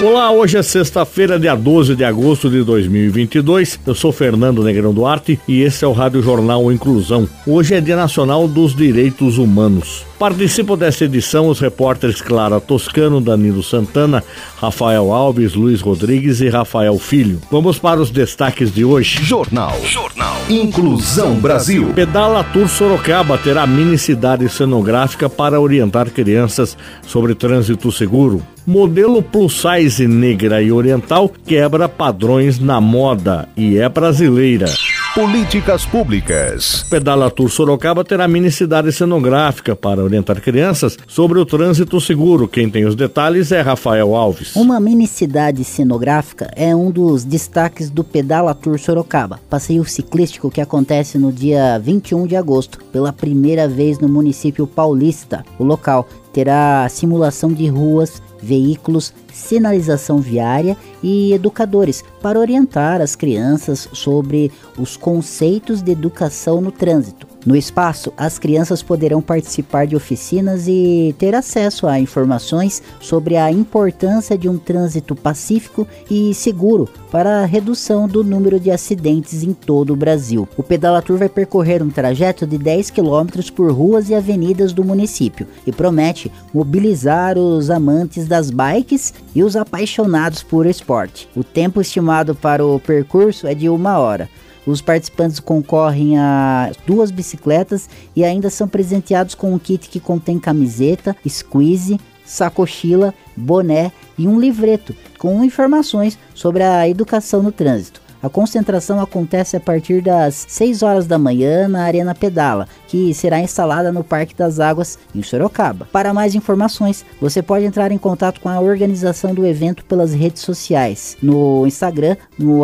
Olá, hoje é sexta-feira, dia 12 de agosto de 2022. Eu sou Fernando Negrão Duarte e esse é o Rádio Jornal Inclusão. Hoje é Dia Nacional dos Direitos Humanos. Participam desta edição os repórteres Clara Toscano, Danilo Santana, Rafael Alves, Luiz Rodrigues e Rafael Filho. Vamos para os destaques de hoje. Jornal. Jornal. Inclusão Brasil. Pedala Tour Sorocaba terá mini cidade cenográfica para orientar crianças sobre trânsito seguro. Modelo plus size negra e oriental quebra padrões na moda e é brasileira. Políticas Públicas. Pedala Tour Sorocaba terá mini cidade cenográfica para orientar crianças sobre o trânsito seguro. Quem tem os detalhes é Rafael Alves. Uma mini cidade cenográfica é um dos destaques do Pedala Tour Sorocaba, passeio ciclístico que acontece no dia 21 de agosto, pela primeira vez no município paulista. O local terá simulação de ruas, veículos, sinalização viária e educadores para orientar as crianças sobre os conceitos de educação no trânsito. No espaço, as crianças poderão participar de oficinas e ter acesso a informações sobre a importância de um trânsito pacífico e seguro para a redução do número de acidentes em todo o Brasil. O Pedalatur vai percorrer um trajeto de 10 quilômetros por ruas e avenidas do município e promete mobilizar os amantes das bikes e os apaixonados por esporte. O tempo estimado para o percurso é de uma hora. Os participantes concorrem a duas bicicletas e ainda são presenteados com um kit que contém camiseta, squeeze, sacochila, boné e um livreto com informações sobre a educação no trânsito. A concentração acontece a partir das 6 horas da manhã na Arena Pedala, que será instalada no Parque das Águas, em Sorocaba. Para mais informações, você pode entrar em contato com a organização do evento pelas redes sociais, no Instagram, no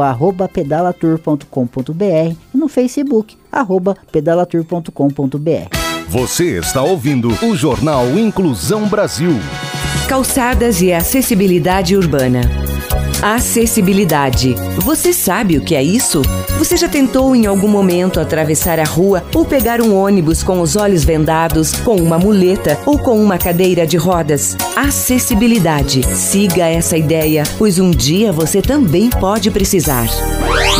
pedalatour.com.br e no Facebook, pedalatour.com.br. Você está ouvindo o Jornal Inclusão Brasil. Calçadas e acessibilidade urbana. Acessibilidade. Você sabe o que é isso? Você já tentou em algum momento atravessar a rua ou pegar um ônibus com os olhos vendados, com uma muleta ou com uma cadeira de rodas? Acessibilidade. Siga essa ideia, pois um dia você também pode precisar.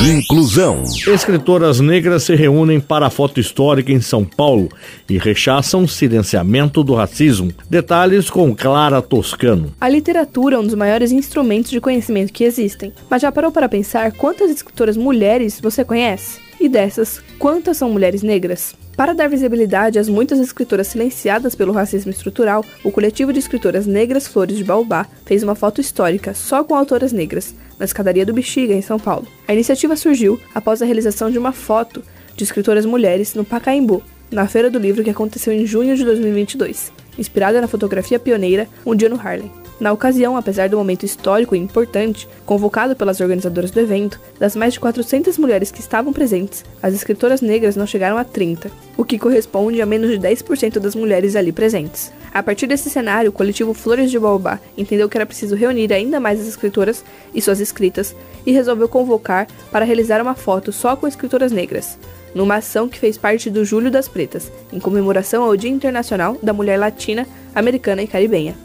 Inclusão. Escritoras negras se reúnem para a foto histórica em São Paulo e rechaçam silenciamento do racismo. Detalhes com Clara Toscano. A literatura é um dos maiores instrumentos de conhecimento que existem. Mas já parou para pensar quantas escritoras mulheres você conhece? E dessas, quantas são mulheres negras? Para dar visibilidade às muitas escritoras silenciadas pelo racismo estrutural, o coletivo de escritoras negras Flores de Baobá fez uma foto histórica só com autoras negras, na escadaria do Bexiga, em São Paulo. A iniciativa surgiu após a realização de uma foto de escritoras mulheres no Pacaembu, na Feira do Livro que aconteceu em junho de 2022, inspirada na fotografia pioneira Um Dia no Harlem. Na ocasião, apesar do momento histórico e importante, convocado pelas organizadoras do evento, das mais de 400 mulheres que estavam presentes, as escritoras negras não chegaram a 30, o que corresponde a menos de 10% das mulheres ali presentes. A partir desse cenário, o coletivo Flores de Baobá entendeu que era preciso reunir ainda mais as escritoras e suas escritas e resolveu convocar para realizar uma foto só com escritoras negras, numa ação que fez parte do Julho das Pretas, em comemoração ao Dia Internacional da Mulher Latina, Americana e Caribenha.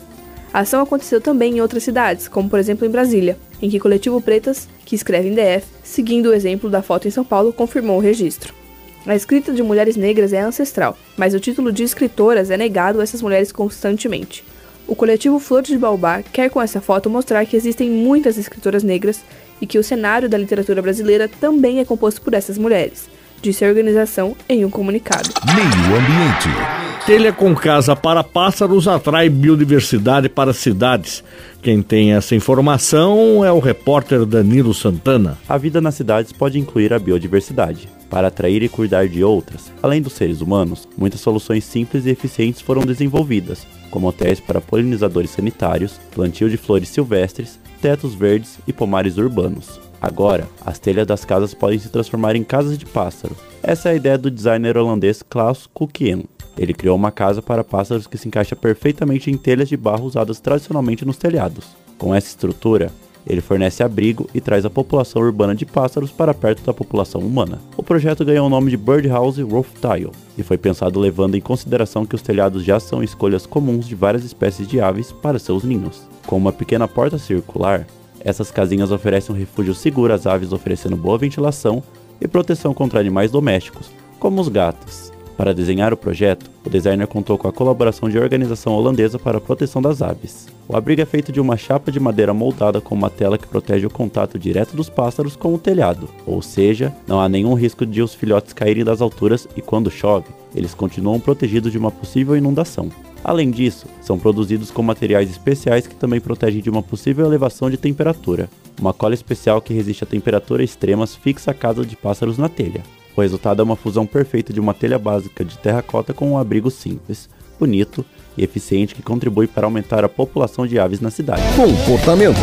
A ação aconteceu também em outras cidades, como por exemplo em Brasília, em que o coletivo Pretas, que escreve em DF, seguindo o exemplo da foto em São Paulo, confirmou o registro. A escrita de mulheres negras é ancestral, mas o título de escritoras é negado a essas mulheres constantemente. O coletivo Flores de Baobá quer com essa foto mostrar que existem muitas escritoras negras e que o cenário da literatura brasileira também é composto por essas mulheres, disse a organização em um comunicado. Meio Ambiente. Telha com casa para pássaros atrai biodiversidade para cidades. Quem tem essa informação é o repórter Danilo Santana. A vida nas cidades pode incluir a biodiversidade. Para atrair e cuidar de outras, além dos seres humanos, muitas soluções simples e eficientes foram desenvolvidas, como hotéis para polinizadores sanitários, plantio de flores silvestres, tetos verdes e pomares urbanos. Agora, as telhas das casas podem se transformar em casas de pássaro. Essa é a ideia do designer holandês Klaus Kukien. Ele criou uma casa para pássaros que se encaixa perfeitamente em telhas de barro usadas tradicionalmente nos telhados. Com essa estrutura, ele fornece abrigo e traz a população urbana de pássaros para perto da população humana. O projeto ganhou o nome de Birdhouse Roof Tile e foi pensado levando em consideração que os telhados já são escolhas comuns de várias espécies de aves para seus ninhos. Com uma pequena porta circular, essas casinhas oferecem um refúgio seguro às aves, oferecendo boa ventilação e proteção contra animais domésticos, como os gatos. Para desenhar o projeto, o designer contou com a colaboração de organização holandesa para a proteção das aves. O abrigo é feito de uma chapa de madeira moldada com uma tela que protege o contato direto dos pássaros com o telhado, ou seja, não há nenhum risco de os filhotes caírem das alturas e quando chove, eles continuam protegidos de uma possível inundação. Além disso, são produzidos com materiais especiais que também protegem de uma possível elevação de temperatura. Uma cola especial que resiste a temperaturas extremas fixa a casa de pássaros na telha. O resultado é uma fusão perfeita de uma telha básica de terracota com um abrigo simples, bonito e eficiente que contribui para aumentar a população de aves na cidade. Comportamento.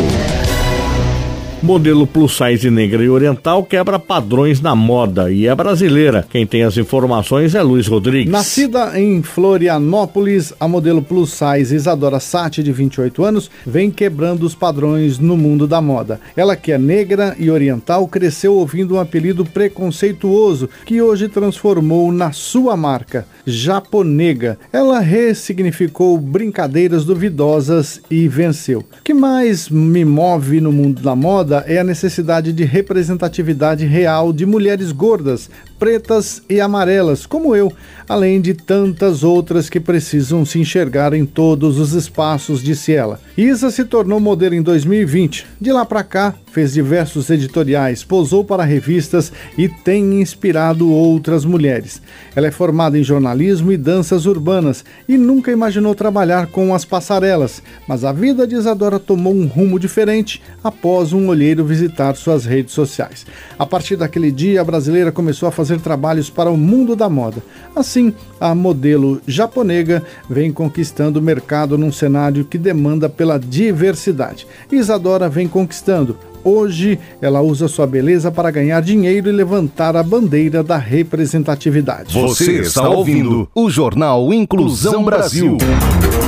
Modelo plus size negra e oriental quebra padrões na moda e é brasileira. Quem tem as informações é Luiz Rodrigues. Nascida em Florianópolis, a modelo plus size Isadora Sati, de 28 anos, vem quebrando os padrões no mundo da moda. Ela, que é negra e oriental, cresceu ouvindo um apelido preconceituoso que hoje transformou na sua marca, Japonega. Ela ressignificou brincadeiras duvidosas e venceu. O que mais me move no mundo da moda? Moda é a necessidade de representatividade real de mulheres gordas, pretas e amarelas, como eu, além de tantas outras que precisam se enxergar em todos os espaços, disse ela. Isa se tornou modelo em 2020. De lá para cá, fez diversos editoriais, posou para revistas e tem inspirado outras mulheres. Ela é formada em jornalismo e danças urbanas e nunca imaginou trabalhar com as passarelas, mas a vida de Isadora tomou um rumo diferente após um olheiro visitar suas redes sociais. A partir daquele dia, a brasileira começou a fazer trabalhos para o mundo da moda. Assim, a modelo japonega vem conquistando o mercado num cenário que demanda pela diversidade. Isadora vem conquistando Hoje, ela usa sua beleza para ganhar dinheiro e levantar a bandeira da representatividade. Você está ouvindo o Jornal Inclusão Brasil.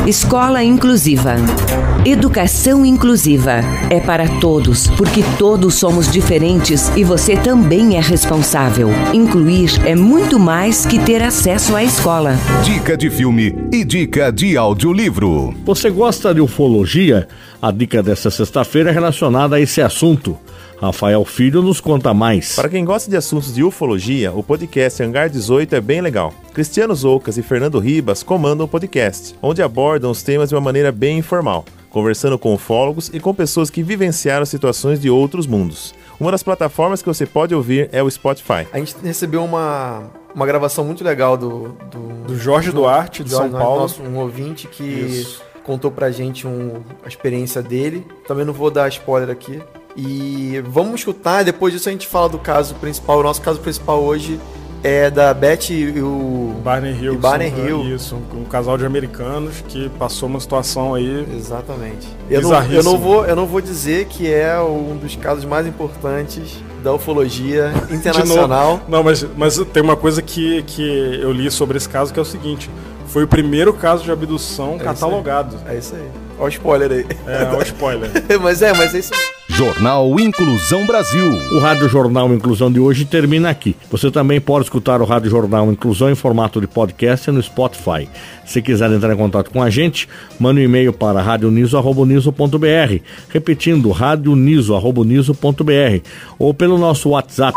Escola Inclusiva. Educação inclusiva é para todos, porque todos somos diferentes e você também é responsável. Incluir é muito mais que ter acesso à escola. Dica de filme e dica de audiolivro. Você gosta de ufologia? A dica dessa sexta-feira é relacionada a esse assunto. Rafael Filho nos conta mais. Para quem gosta de assuntos de ufologia, o podcast Hangar 18 é bem legal. Cristiano Zoucas e Fernando Ribas comandam o podcast, onde abordam os temas de uma maneira bem informal, conversando com ufólogos e com pessoas que vivenciaram situações de outros mundos. Uma das plataformas que você pode ouvir é o Spotify. A gente recebeu uma, uma gravação muito legal do, do, do Jorge Duarte, de Jorge, São Paulo. Nosso, um ouvinte que Isso. contou pra gente um, a experiência dele. Também não vou dar spoiler aqui, e vamos escutar, depois disso a gente fala do caso principal. O nosso caso principal hoje é da Beth e o Barney Hill. E Barney Hill. Isso, um, casal de americanos que passou uma situação aí. Exatamente. Eu não, eu não, vou, eu não vou dizer que é um dos casos mais importantes da ufologia internacional. não, mas, mas tem uma coisa que, que eu li sobre esse caso que é o seguinte: foi o primeiro caso de abdução é catalogado. Isso é isso aí. Olha o spoiler aí. É, olha o spoiler. mas é, mas é isso mesmo. Jornal Inclusão Brasil. O Rádio Jornal Inclusão de hoje termina aqui. Você também pode escutar o Rádio Jornal Inclusão em formato de podcast no Spotify. Se quiser entrar em contato com a gente, mande um e-mail para radioniso.br, repetindo radioniso.br ou pelo nosso WhatsApp.